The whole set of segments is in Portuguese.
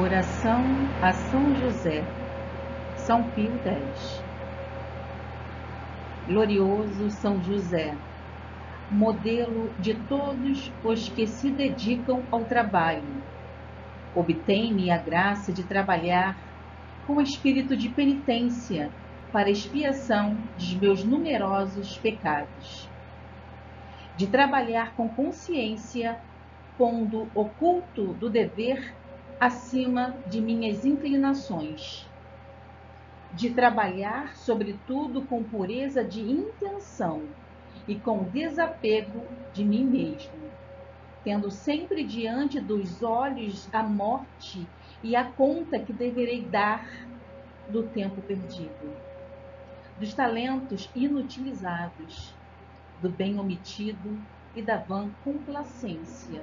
Oração a São José, São Pio X. Glorioso São José, modelo de todos os que se dedicam ao trabalho, obtém-me a graça de trabalhar com espírito de penitência para expiação dos meus numerosos pecados, de trabalhar com consciência, pondo o culto do dever acima de minhas inclinações, de trabalhar, sobretudo, com pureza de intenção e com desapego de mim mesmo, tendo sempre diante dos olhos a morte e a conta que deverei dar do tempo perdido, dos talentos inutilizados, do bem omitido e da vã complacência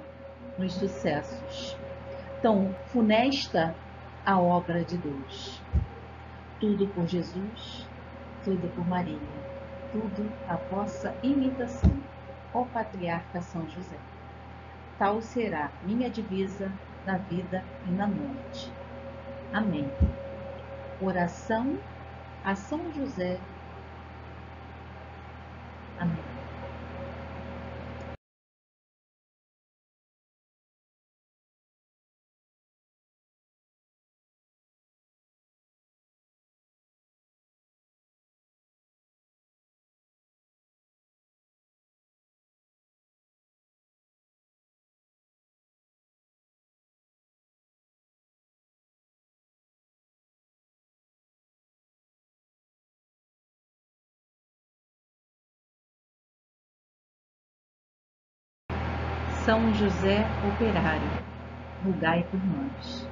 nos sucessos tão funesta a obra de Deus. Tudo por Jesus, tudo por Maria, tudo a vossa imitação, ó Patriarca São José. Tal será minha divisa na vida e na morte. Amém. Oração a São José. São José Operário, rogai por nós.